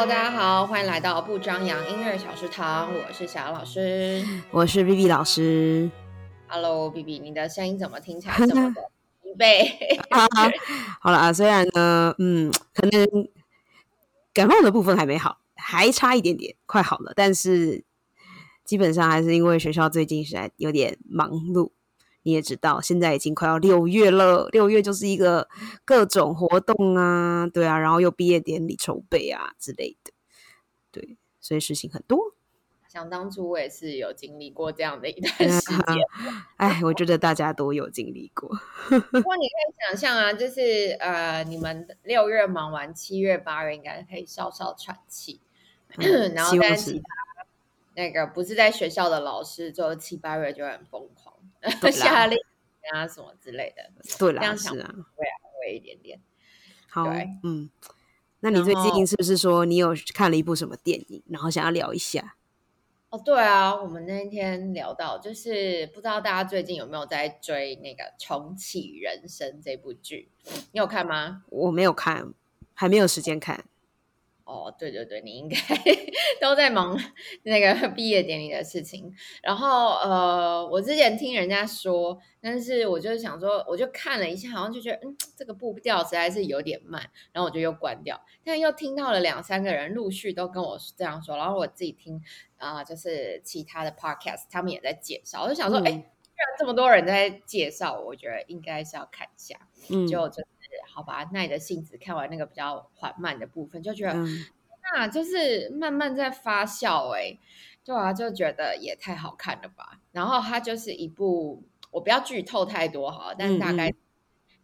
Hello，大家好，欢迎来到不张扬音乐小食堂，我是小杨老师，我是 B B 老师。Hello，B B，你的声音怎么听起来这么的疲惫？好了啊，虽然呢，嗯，可能感冒的部分还没好，还差一点点，快好了，但是基本上还是因为学校最近实在有点忙碌。你也知道，现在已经快要六月了，六月就是一个各种活动啊，对啊，然后又毕业典礼筹备啊之类的，对，所以事情很多。想当初我也是有经历过这样的一段时间，哎，我觉得大家都有经历过。不过你可以想象啊，就是呃，你们六月忙完，七月八月应该可以稍稍喘气，然后但其他那个不是在学校的老师，就七八月就很疯狂。夏令啊，什么之类的，对啦，是啊，会啊，会一点点。好，嗯，那你最近是不是说你有看了一部什么电影，然后想要聊一下？哦，对啊，我们那天聊到，就是不知道大家最近有没有在追那个《重启人生》这部剧，你有看吗？我没有看，还没有时间看。哦，对对对，你应该 都在忙 那个毕业典礼的事情。然后呃，我之前听人家说，但是我就是想说，我就看了一下，好像就觉得嗯，这个步调实在是有点慢，然后我就又关掉。但又听到了两三个人陆续都跟我这样说，然后我自己听啊，就是其他的 podcast 他们也在介绍，我就想说，哎，既然这么多人在介绍，我觉得应该是要看一下，嗯，就就。好吧，耐着性子看完那个比较缓慢的部分，就觉得那就是慢慢在发酵哎，对啊，就觉得也太好看了吧。然后它就是一部，我不要剧透太多哈，但是大概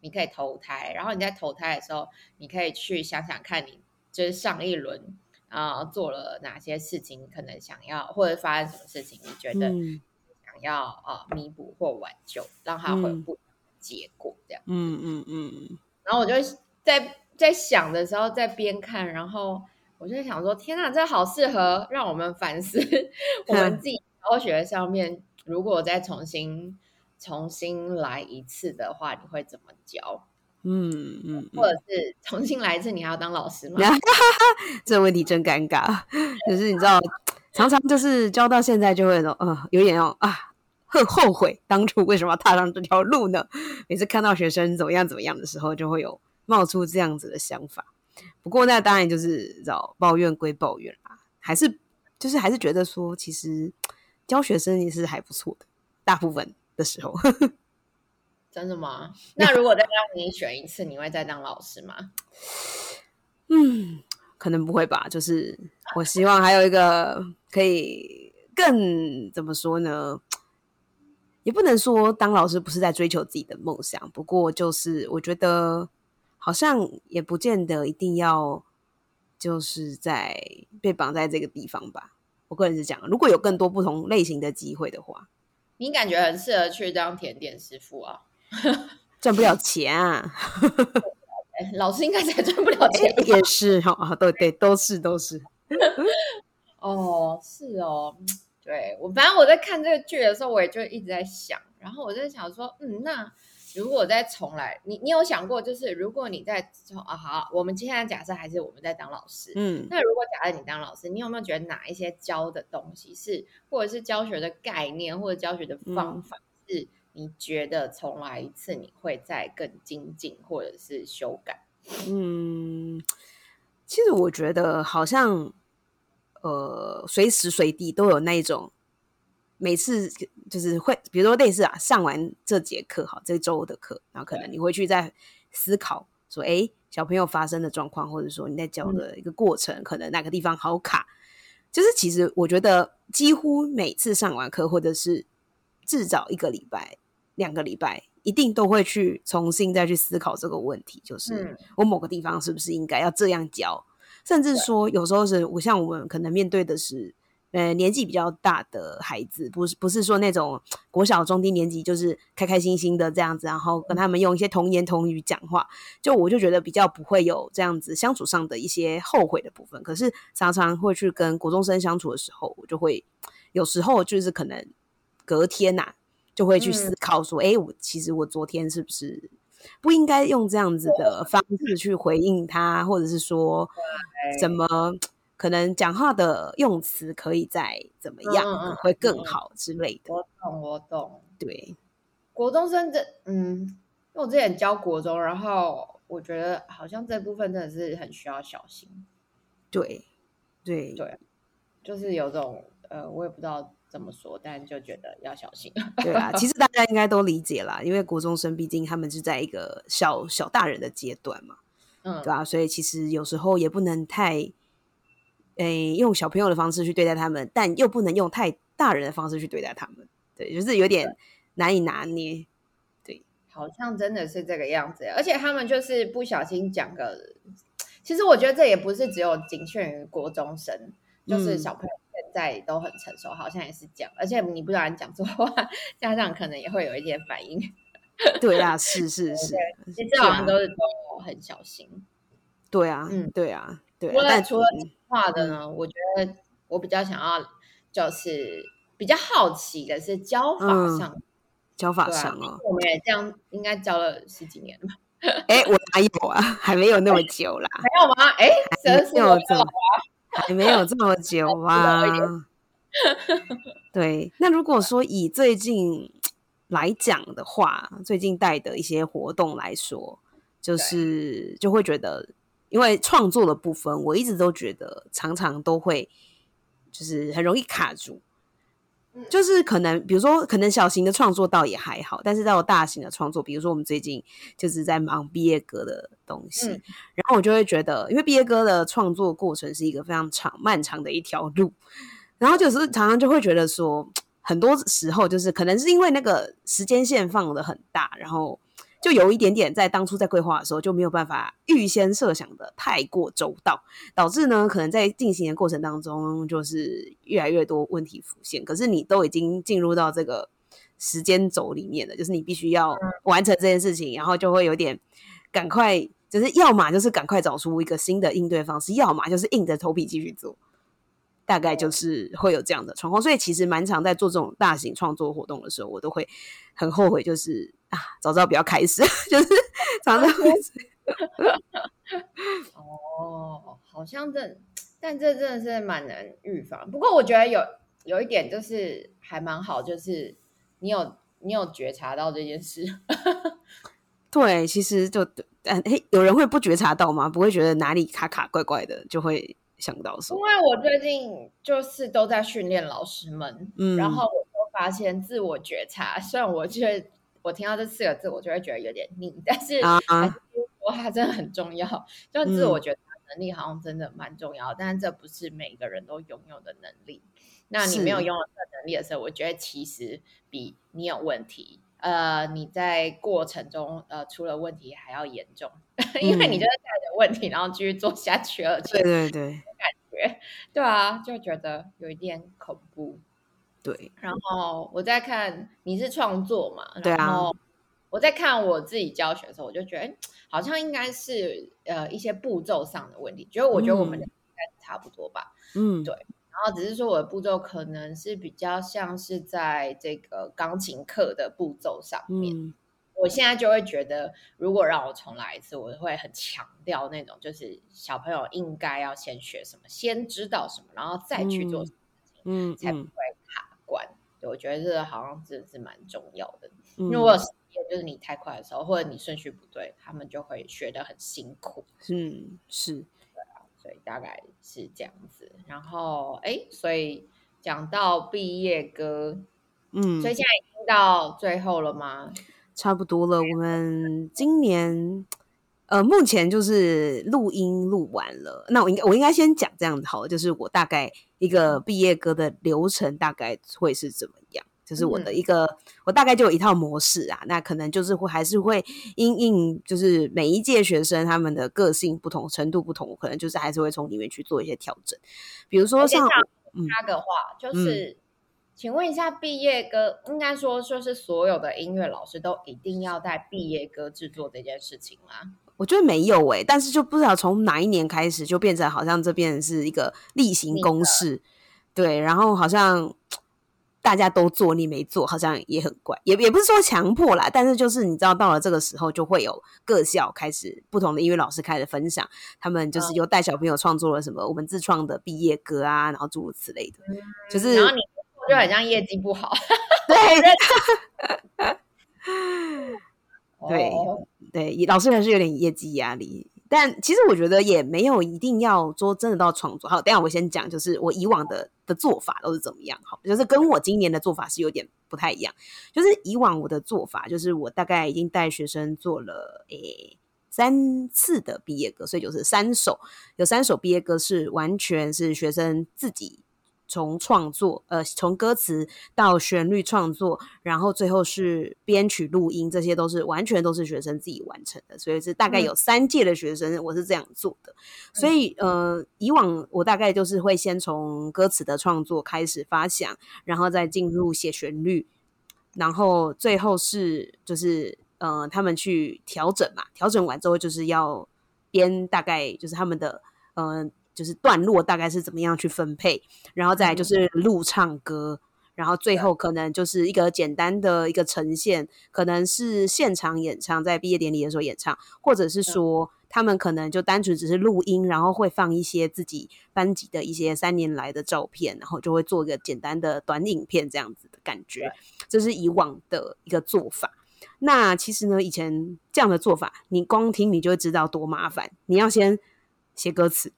你可以投胎，然后你在投胎的时候，你可以去想想看你就是上一轮啊做了哪些事情，可能想要或者发生什么事情，你觉得想要啊弥补或挽救，让它会不结果这样。嗯嗯嗯。然后我就在在想的时候，在边看，然后我就在想说：天哪，这好适合让我们反思我们自己教学上面，如果再重新重新来一次的话，你会怎么教？嗯嗯，或者是重新来一次，你还要当老师吗？这个问题真尴尬，就是你知道，常常就是教到现在就会说，呃，有点要啊。会后悔当初为什么要踏上这条路呢？每次看到学生怎么样怎么样的时候，就会有冒出这样子的想法。不过那当然就是找抱怨归抱怨啦，还是就是还是觉得说，其实教学生也是还不错的。大部分的时候，真的吗？那如果再让你选一次，你会再当老师吗？嗯，可能不会吧。就是我希望还有一个可以更怎么说呢？也不能说当老师不是在追求自己的梦想，不过就是我觉得好像也不见得一定要就是在被绑在这个地方吧。我个人是讲，如果有更多不同类型的机会的话，你感觉很适合去当甜点师傅啊？赚不了钱啊？老师应该才赚不了钱，也是哈，对对，都是都是。哦，是哦。对我，反正我在看这个剧的时候，我也就一直在想，然后我在想说，嗯，那如果再重来，你你有想过，就是如果你在从啊好，我们接下来假设还是我们在当老师，嗯，那如果假设你当老师，你有没有觉得哪一些教的东西是，或者是教学的概念，或者教学的方法，是你觉得重来一次你会再更精进，或者是修改？嗯，其实我觉得好像。呃，随时随地都有那一种，每次就是会，比如说类似啊，上完这节课哈，这周的课，然后可能你回去再思考说，哎，小朋友发生的状况，或者说你在教的一个过程，可能哪个地方好卡，就是其实我觉得几乎每次上完课，或者是至少一个礼拜、两个礼拜，一定都会去重新再去思考这个问题，就是我某个地方是不是应该要这样教。甚至说，有时候是我像我们可能面对的是，呃，年纪比较大的孩子，不是不是说那种国小中低年级，就是开开心心的这样子，然后跟他们用一些童言童语讲话，就我就觉得比较不会有这样子相处上的一些后悔的部分。可是常常会去跟国中生相处的时候，我就会有时候就是可能隔天呐，就会去思考说，哎，我其实我昨天是不是？不应该用这样子的方式去回应他，或者是说怎么可能讲话的用词可以再怎么样，会更好之类的。我懂，我懂。对，国中生这，嗯，因为我之前教国中，然后我觉得好像这部分真的是很需要小心。对，对，对就是有种呃，我也不知道怎么说，但就觉得要小心。对啊，其实大家应该都理解啦，因为国中生毕竟他们是在一个小小大人的阶段嘛，嗯，对啊，所以其实有时候也不能太，诶、用小朋友的方式去对待他们，但又不能用太大人的方式去对待他们，对，就是有点难以拿捏。对好像真的是这个样子，而且他们就是不小心讲个，其实我觉得这也不是只有仅限于国中生，就是嗯小朋友现在都很成熟，好像也是这样，而且你不然讲错话，家长可能也会有一点反应，对啊，是是是，其实好像都是都很小心。对啊，嗯对啊，对除啊，但了除了嗯话的呢，我觉得我比较想要就是比较好奇的是教法嗯上，教法上啊我们也这样应该教了十几年了吧？哎、我哪有啊？还没有那么久啦，没有吗？哎，还真是有这么，还没有这么久啊 知道一。对，那如果说以最近来讲的话，最近带的一些活动来说，就是就会觉得，因为创作的部分，我一直都觉得常常都会就是很容易卡住。嗯。就是可能，比如说，可能小型的创作倒也还好，但是到大型的创作，比如说我们最近就是在忙毕业歌的东西，嗯。然后我就会觉得，因为毕业歌的创作过程是一个非常长、漫长的一条路，然后就是常常就会觉得说，很多时候就是可能是因为那个时间线放的很大，然后就有一点点在当初在规划的时候就没有办法预先设想的太过周到，导致呢可能在进行的过程当中就是越来越多问题浮现。可是你都已经进入到这个时间轴里面了，就是你必须要完成这件事情，然后就会有点赶快，就是要么就是赶快找出一个新的应对方式，要么就是硬着头皮继续做。大概就是会有这样的状况，所以其实蛮常在做这种大型创作活动的时候，我都会很后悔，就是啊，早知道不要开始，就是常常会 哦，好像这，但这真的是蛮难预防。不过我觉得有有一点就是还蛮好，就是你有你有觉察到这件事，对，其实就嗯，嘿，有人会不觉察到吗？不会觉得哪里卡卡怪怪的，就会想到因说，为我最近就是都在训练老师们，嗯然后我就发现自我觉察，虽然我觉得我听到这四个字，我就会觉得有点腻，但是啊还是说它真的很重要，就自我觉察能力好像真的蛮重要，但是这不是每个人都拥有的能力。那你没有是拥有这个能力的时候，我觉得其实比你有问题，呃，你在过程中呃出了问题还要严重，因为你嗯就是带着问题，然后继续做下去，了。对对对感觉对啊，就觉得有一点恐怖。对，然后我在看你是创作嘛，对啊然后我在看我自己教学的时候，我就觉得诶好像应该是呃一些步骤上的问题，觉得我觉得我们应该是差不多吧。嗯，对然后只是说我的步骤可能是比较像是在这个钢琴课的步骤上面，嗯。我现在就会觉得，如果让我重来一次，我会很强调那种，就是小朋友应该要先学什么，先知道什么，然后再去做嗯什么事情，嗯嗯才不会。对，我觉得这个好像真的是蛮重要的。嗯，因为我有实验，就是你太快的时候，或者你顺序不对，他们就会学得很辛苦。嗯是所以大概是这样子。然后，哎，所以讲到毕业歌，嗯所以现在已经到最后了吗？差不多了。我们今年呃，目前就是录音录完了。那我应该我应该先讲这样子好了，就是我大概一个毕业歌的流程大概会是怎么样。就是我的一个，我大概就有一套模式啊，那可能就是会还是会因应，就是每一届学生他们的个性不同、程度不同，我可能就是还是会从里面去做一些调整。比如说像而且像嗯插个话，就是，请问一下，毕业歌应该说就是所有的音乐老师都一定要在毕业歌制作这件事情吗？我觉得没有诶、但是就不知道从哪一年开始就变成好像这边是一个例行公事，对，然后好像大家都做，你没做，好像也很怪，也也不是说强迫啦，但是就是你知道，到了这个时候，就会有各校开始不同的音乐老师开始分享，他们就是有带小朋友创作了什么我们自创的毕业歌啊，然后诸如此类的，就是然后你就很像业绩不好，对对哦对，老师还是有点业绩压力。但其实我觉得也没有一定要说真的到创作。好，等下我先讲，就是我以往的的做法都是怎么样。好，就是跟我今年的做法是有点不太一样。就是以往我的做法，就是我大概已经带学生做了诶三次的毕业歌，所以就是三首，有三首毕业歌是完全是学生自己。从创作，呃，从歌词到旋律创作，然后最后是编曲录音，这些都是完全都是学生自己完成的，所以是大概有三届的学生，我是这样做的。所以，呃，以往我大概就是会先从歌词的创作开始发想，然后再进入写旋律，然后最后是就是呃，他们去调整嘛，调整完之后就是要编，大概就是他们的呃。就是段落大概是怎么样去分配，然后再就是录唱歌，然后最后可能就是一个简单的一个呈现，可能是现场演唱，在毕业典礼的时候演唱，或者是说他们可能就单纯只是录音，然后会放一些自己班级的一些三年来的照片，然后就会做一个简单的短影片这样子的感觉，这是以往的一个做法。那其实呢，以前这样的做法，你光听你就会知道多麻烦，你要先写歌词。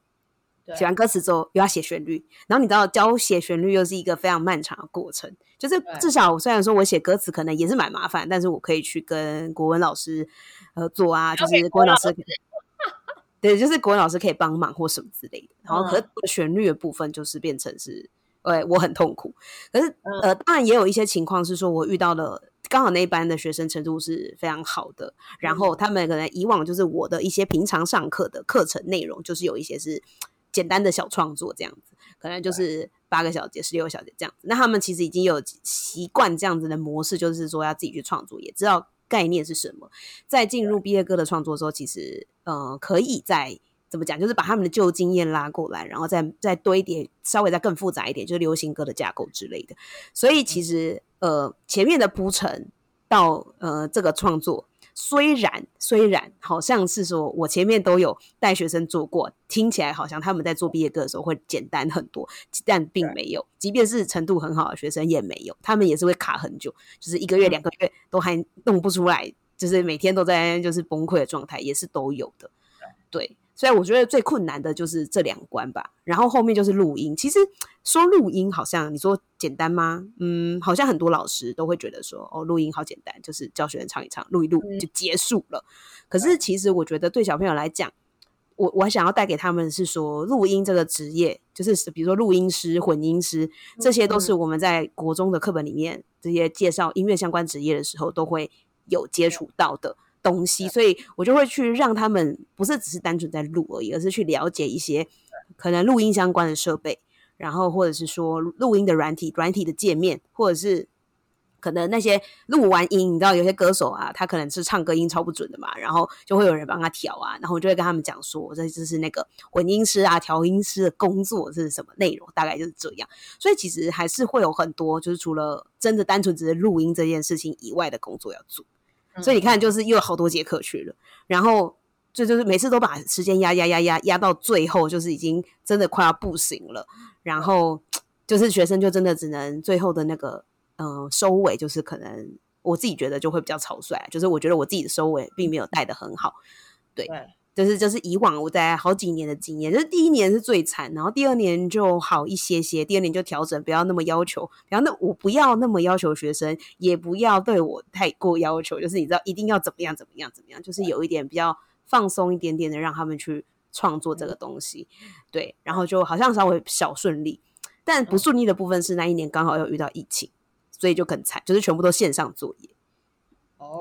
写完歌词之后，又要写旋律，然后你知道教写旋律又是一个非常漫长的过程。就是至少虽然说我写歌词可能也是蛮麻烦，但是我可以去跟国文老师合作啊，就是国文老师，对，就是国文老师可以帮忙或什么之类的。然后可旋律的部分就是变成是，对，我很痛苦。可是呃，当然也有一些情况是说我遇到了刚好那一班的学生程度是非常好的，然后他们可能以往就是我的一些平常上课的课程内容，就是有一些是。简单的小创作这样子，可能就是八个小节、十六个小节这样子。那他们其实已经有习惯这样子的模式，就是说要自己去创作，也知道概念是什么。在进入毕业歌的创作的时候，其实呃，可以在怎么讲，就是把他们的旧经验拉过来，然后再再堆叠，稍微再更复杂一点，就是流行歌的架构之类的。所以其实呃，前面的铺陈到呃这个创作。虽然虽然好像是说我前面都有带学生做过，听起来好像他们在做毕业歌的时候会简单很多，但并没有。即便是程度很好的学生也没有，他们也是会卡很久，就是一个月两个月都还弄不出来，就是每天都在就是崩溃的状态，也是都有的。对。所以我觉得最困难的就是这两关吧，然后后面就是录音。其实说录音好像你说简单吗？嗯，好像很多老师都会觉得说，哦，录音好简单，就是教学生唱一唱，录一录就结束了。可是其实我觉得对小朋友来讲，我我想要带给他们是说，录音这个职业，就是比如说录音师、混音师，这些都是我们在国中的课本里面这些介绍音乐相关职业的时候都会有接触到的。东西，所以我就会去让他们不是只是单纯在录而已，而是去了解一些可能录音相关的设备，然后或者是说录音的软体、软体的界面，或者是可能那些录完音，你知道有些歌手啊，他可能是唱歌音超不准的嘛，然后就会有人帮他调啊，然后我就会跟他们讲说，这就是那个混音师啊、调音师的工作是什么内容，大概就是这样。所以其实还是会有很多，就是除了真的单纯只是录音这件事情以外的工作要做。所以你看，就是又有好多节课去了，然后就就是每次都把时间压压压压压到最后，就是已经真的快要不行了。然后就是学生就真的只能最后的那个嗯收尾，就是可能我自己觉得就会比较草率，就是我觉得我自己的收尾并没有带的很好，对。就是就是以往我在好几年的经验，就是第一年是最惨，然后第二年就好一些些，第二年就调整，不要那么要求，然后那我不要那么要求学生，也不要对我太过要求，就是你知道一定要怎么样怎么样怎么样，就是有一点比较放松一点点的，让他们去创作这个东西，对，然后就好像稍微小顺利，但不顺利的部分是那一年刚好又遇到疫情，所以就很惨，就是全部都线上作业。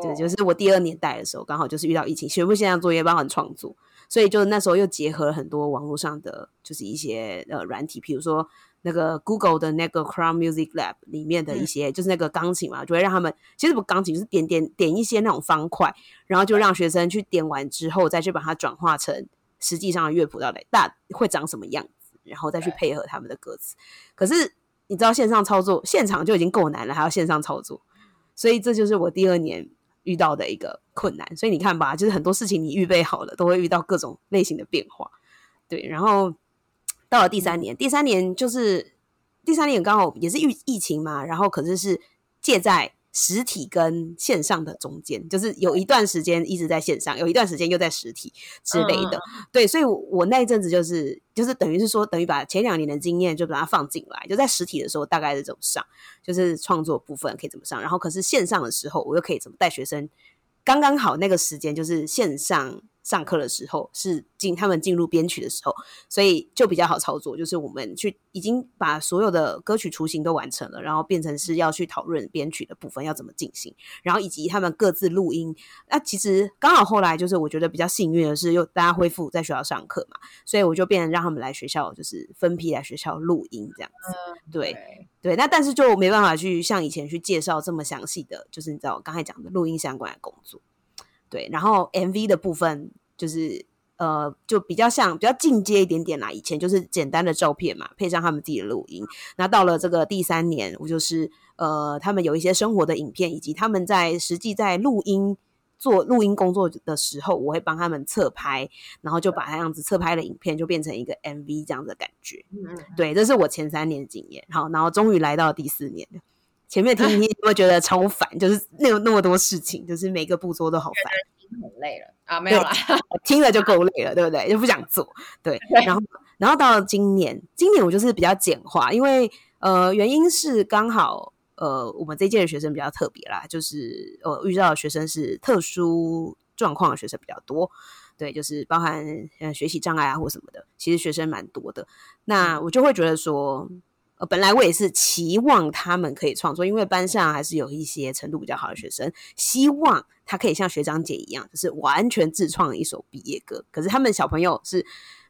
对，就是我第二年带的时候，刚好就是遇到疫情，全部线上作业，帮忙创作，所以就那时候又结合了很多网络上的，就是一些呃软体，比如说那个 Google 的那个 Crown Music Lab 里面的一些，就是那个钢琴嘛，就会让他们其实不钢琴，就是点点点一些那种方块，然后就让学生去点完之后，再去把它转化成实际上的乐谱到底大会长什么样子，然后再去配合他们的歌词。可是你知道线上操作现场就已经够难了，还要线上操作，所以这就是我第二年遇到的一个困难。所以你看吧，就是很多事情你预备好了，都会遇到各种类型的变化。对，然后到了第三年，第三年就是第三年刚好也是疫疫情嘛，然后可是是借债。实体跟线上的中间，就是有一段时间一直在线上，有一段时间又在实体之类的。对，所以，我那一阵子就是就是等于是说，等于把前两年的经验就把它放进来，就在实体的时候大概是怎么上，就是创作部分可以怎么上，然后可是线上的时候我又可以怎么带学生，刚刚好那个时间就是线上。上课的时候是进他们进入编曲的时候，所以就比较好操作。就是我们去已经把所有的歌曲雏形都完成了，然后变成是要去讨论编曲的部分要怎么进行，然后以及他们各自录音。那其实刚好后来就是我觉得比较幸运的是，又大家恢复在学校上课嘛，所以我就变成让他们来学校，就是分批来学校录音这样子。对对，那但是就没办法去像以前去介绍这么详细的，就是你知道我刚才讲的录音相关的工作。对，然后 MV 的部分就是呃，就比较像比较进阶一点点啦。以前就是简单的照片嘛，配上他们自己的录音。那到了这个第三年，我就是呃，他们有一些生活的影片，以及他们在实际在录音做录音工作的时候，我会帮他们侧拍，然后就把他样子侧拍的影片就变成一个 MV 这样的感觉。嗯，对，这是我前三年的经验。好，然后终于来到第四年了。前面 听你会觉得超烦，就是那有那么多事情，就是每个步骤都好烦，很累了啊，没有啦，听了就够累了，对不对？就不想做，对。然后，然后到了今年，今年我就是比较简化，因为呃，原因是刚好呃，我们这届的学生比较特别啦，就是呃，遇到的学生是特殊状况的学生比较多，对，就是包含呃学习障碍啊或什么的，其实学生蛮多的，那我就会觉得说。呃，本来我也是期望他们可以创作，因为班上还是有一些程度比较好的学生，希望他可以像学长姐一样，就是完全自创一首毕业歌。可是他们小朋友是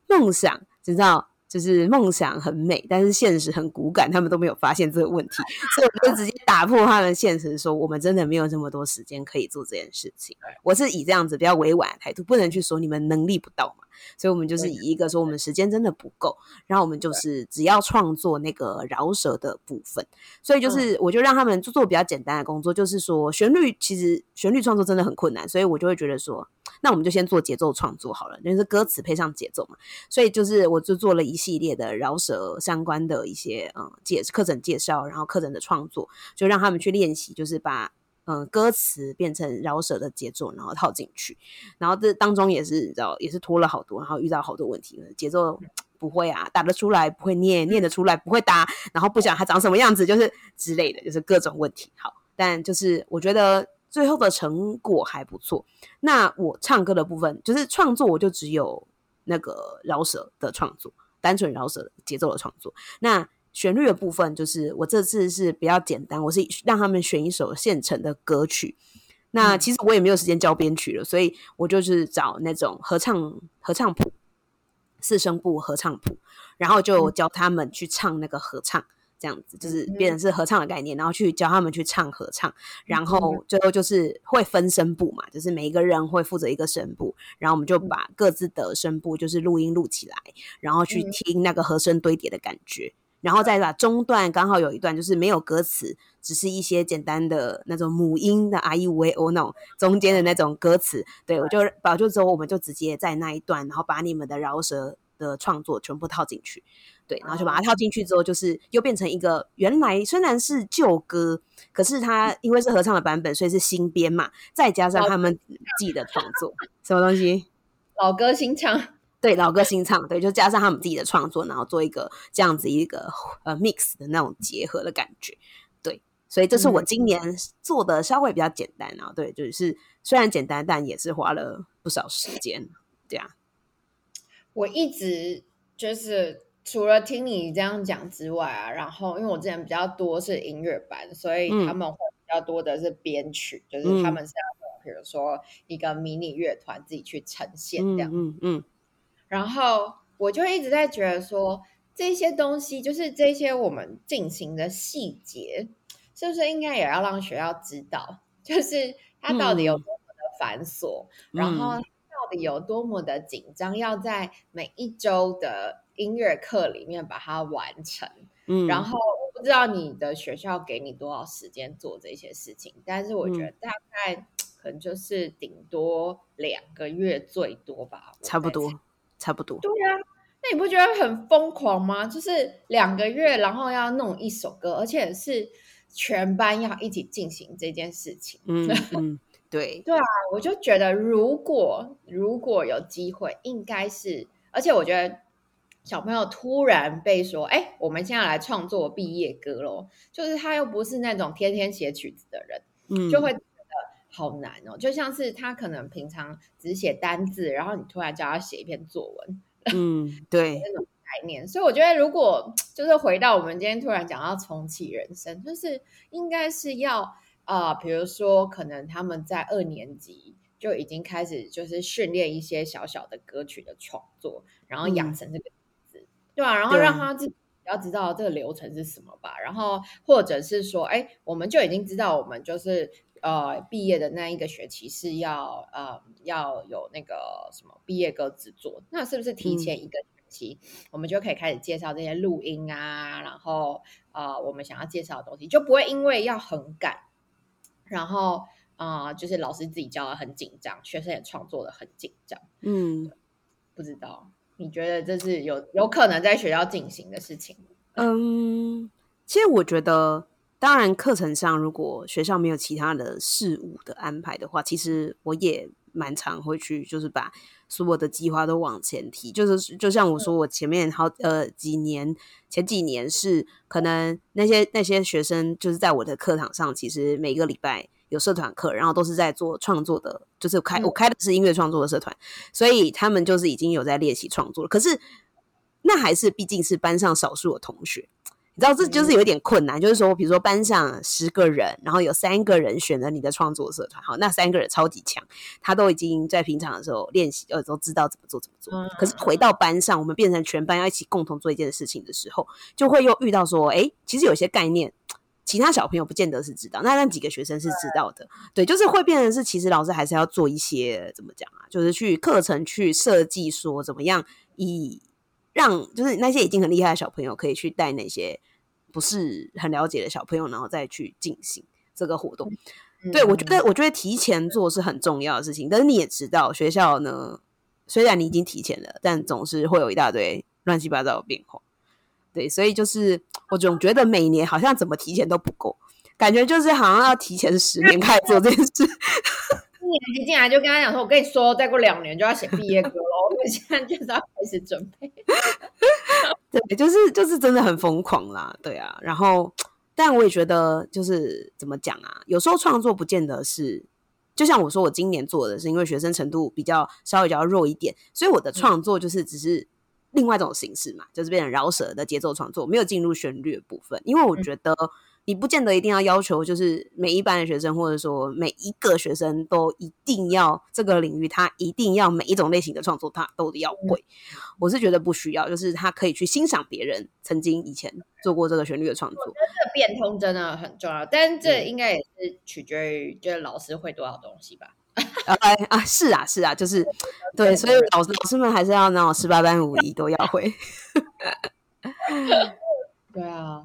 梦想，知道。就是梦想很美，但是现实很骨感，他们都没有发现这个问题，所以我就直接打破他们现实，说我们真的没有这么多时间可以做这件事情。我是以这样子比较委婉的态度，不能去说你们能力不到嘛，所以我们就是以一个说我们时间真的不够，然后我们就是只要创作那个饶舌的部分，所以就是我就让他们做做比较简单的工作，就是说旋律其实旋律创作真的很困难，所以我就会觉得说。那我们就先做节奏创作好了，就是歌词配上节奏嘛。所以就是我就做了一系列的饶舌相关的一些嗯介课程介绍，然后课程的创作，就让他们去练习，就是把嗯歌词变成饶舌的节奏，然后套进去。然后这当中也是你知道，也是拖了好多，然后遇到好多问题，节奏不会啊，打得出来不会念，念得出来不会打，然后不想它长什么样子，就是之类的，就是各种问题。好，但就是我觉得。最后的成果还不错。那我唱歌的部分，就是创作，我就只有那个饶舌的创作，单纯饶舌节奏的创作。那旋律的部分，就是我这次是比较简单，我是让他们选一首现成的歌曲。那其实我也没有时间教编曲了，所以我就是找那种合唱合唱谱，四声部合唱谱，然后就教他们去唱那个合唱。这样子就是变成是合唱的概念，然后去教他们去唱合唱，然后最后就是会分声部嘛，就是每一个人会负责一个声部，然后我们就把各自的声部就是录音录起来，然后去听那个和声堆叠的感觉，然后再把中段刚好有一段就是没有歌词，只是一些简单的那种母音的 I U V O 那种中间的那种歌词，对我就保就之后我们就直接在那一段，然后把你们的饶舌的创作全部套进去。对，然后就把它套进去之后，就是又变成一个原来虽然是旧歌，可是它因为是合唱的版本，所以是新编嘛，再加上他们自己的创作，什么东西？老歌新唱，对，老歌新唱，对，就加上他们自己的创作，然后做一个这样子一个呃 mix 的那种结合的感觉，对，所以这是我今年做的稍微比较简单啊，对，就是虽然简单，但也是花了不少时间，这样。我一直就是。除了听你这样讲之外啊，然后因为我之前比较多是音乐班，所以他们会比较多的是编曲，就是他们是要比如说一个迷你乐团自己去呈现这样。嗯嗯。然后我就一直在觉得说，这些东西就是这些我们进行的细节，是不是应该也要让学校知道，就是它到底有多么的繁琐，然后到底有多么的紧张，要在每一周的。音乐课里面把它完成，嗯，然后我不知道你的学校给你多少时间做这些事情，但是我觉得大概可能就是顶多两个月最多吧，差不多，差不多。对啊，那你不觉得很疯狂吗？就是两个月，然后要弄一首歌，而且是全班要一起进行这件事情。嗯嗯，对对啊，我就觉得如果如果有机会，应该是，而且我觉得。小朋友突然被说：“哎，我们现在来创作毕业歌喽！”就是他又不是那种天天写曲子的人，嗯，就会觉得好难哦。就像是他可能平常只写单字，然后你突然叫他写一篇作文，嗯，对，那种概念。所以我觉得，如果 就是回到我们今天突然讲到重启人生，就是应该是要啊，比如说可能他们在二年级就已经开始就是训练一些小小的歌曲的创作，然后养成这个。对啊，然后让。他自己要知道这个流程是什么吧，然后或者是说，哎，我们就已经知道，我们就是呃毕业的那一个学期是要呃要有那个什么毕业歌制作，那是不是提前一个学期，我们就可以开始介绍这些录音啊，然后呃我们想要介绍的东西，就不会因为要很赶，然后啊就是老师自己教的很紧张，学生也创作的很紧张，嗯，不知道。你觉得这是有有可能在学校进行的事情？嗯，其实我觉得，当然课程上如果学校没有其他的事物的安排的话，其实我也蛮常会去，就是把所有的计划都往前提。就是就像我说，我前面好呃几年前几年是可能那些那些学生就是在我的课堂上，其实每个礼拜。有社团课，然后都是在做创作的，就是开我开的是音乐创作的社团，所以他们就是已经有在练习创作了。可是那还是毕竟是班上少数的同学，你知道这就是有点困难。就是说，比如说班上十个人，然后有三个人选了你的创作社团，好，那三个人超级强，他都已经在平常的时候练习，呃，都知道怎么做怎么做。可是回到班上，我们变成全班要一起共同做一件事情的时候，就会又遇到说，哎，其实有些概念。其他小朋友不见得是知道，那那几个学生是知道的，对，就是会变成是，其实老师还是要做一些怎么讲啊，就是去课程去设计，说怎么样以让就是那些已经很厉害的小朋友可以去带那些不是很了解的小朋友，然后再去进行这个活动。对我觉得，我觉得提前做是很重要的事情，但是你也知道，学校呢，虽然你已经提前了，但总是会有一大堆乱七八糟的变化。对，所以就是我总觉得每年好像怎么提前都不够，感觉就是好像要提前十年开始做这件事。一年级进来就跟他讲说：“我跟你说，再过两年就要写毕业歌了，我们现在就是要开始准备。”对，就是就是真的很疯狂啦，对啊。然后，但我也觉得就是怎么讲啊？有时候创作不见得是，就像我说，我今年做的是因为学生程度比较稍微比较弱一点，所以我的创作就是只是。另外一种形式嘛，就是变成饶舌的节奏创作，没有进入旋律的部分。因为我觉得你不见得一定要要求，就是每一班的学生，或者说每一个学生都一定要这个领域，他一定要每一种类型的创作他都要会。我是觉得不需要，就是他可以去欣赏别人曾经以前做过这个旋律的创作。我觉得这个变通真的很重要，但这应该也是取决于就是老师会多少东西吧。哎啊，是啊，是啊，就是 对，所以老师老师们还是要那种十八般武艺都要会。对啊，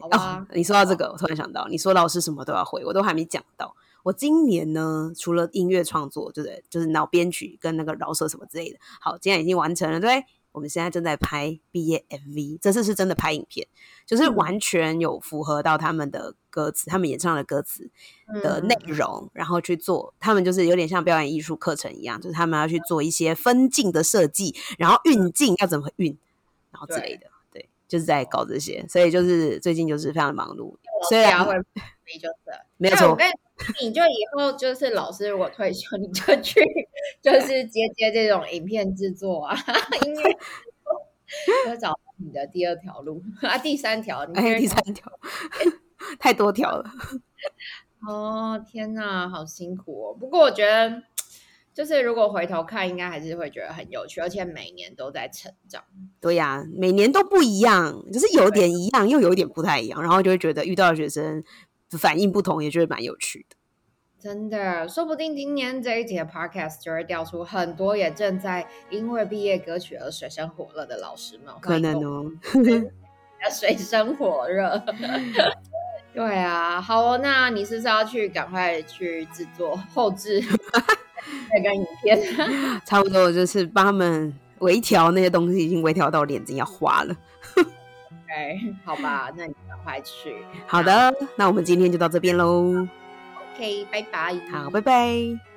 好吧。你说到这个，我突然想到，你说老师什么都要会，我都还没讲到。我今年呢，除了音乐创作，就是就是脑编曲跟那个饶舌什么之类的，好，今天已经完成了，对。我们现在正在拍毕业 MV，这次是真的拍影片，就是完全有符合到他们的歌词，他们演唱的歌词的内容，然后去做，他们就是有点像表演艺术课程一样，就是他们要去做一些分镜的设计，然后运镜要怎么运，然后之类的，对，就是在搞这些，所以就是最近就是非常的忙碌，虽然会就是没有错。你就以后就是老师，如果退休，你就去就是接接这种影片制作啊，音乐，就找你的第二条路啊，第三条，哎，第三条，太多条了。哦，天哪，好辛苦哦。不过我觉得，就是如果回头看，应该还是会觉得很有趣，而且每年都在成长。对呀，每年都不一样，就是有点一样，又有一点不太一样，然后就会觉得遇到的学生。反应不同，也觉得蛮有趣的。真的，说不定今年这一节 podcast 就会调出很多也正在因为毕业歌曲而水深火热的老师们。可能哦。的水深火热。对啊，好哦，那你是不是要去赶快去制作后置 那个影片？差不多就是帮他们微调那些东西，已经微调到眼睛要花了。OK，好吧，那你赶快去。好的，那我们今天就到这边喽。OK，拜拜。好，拜拜。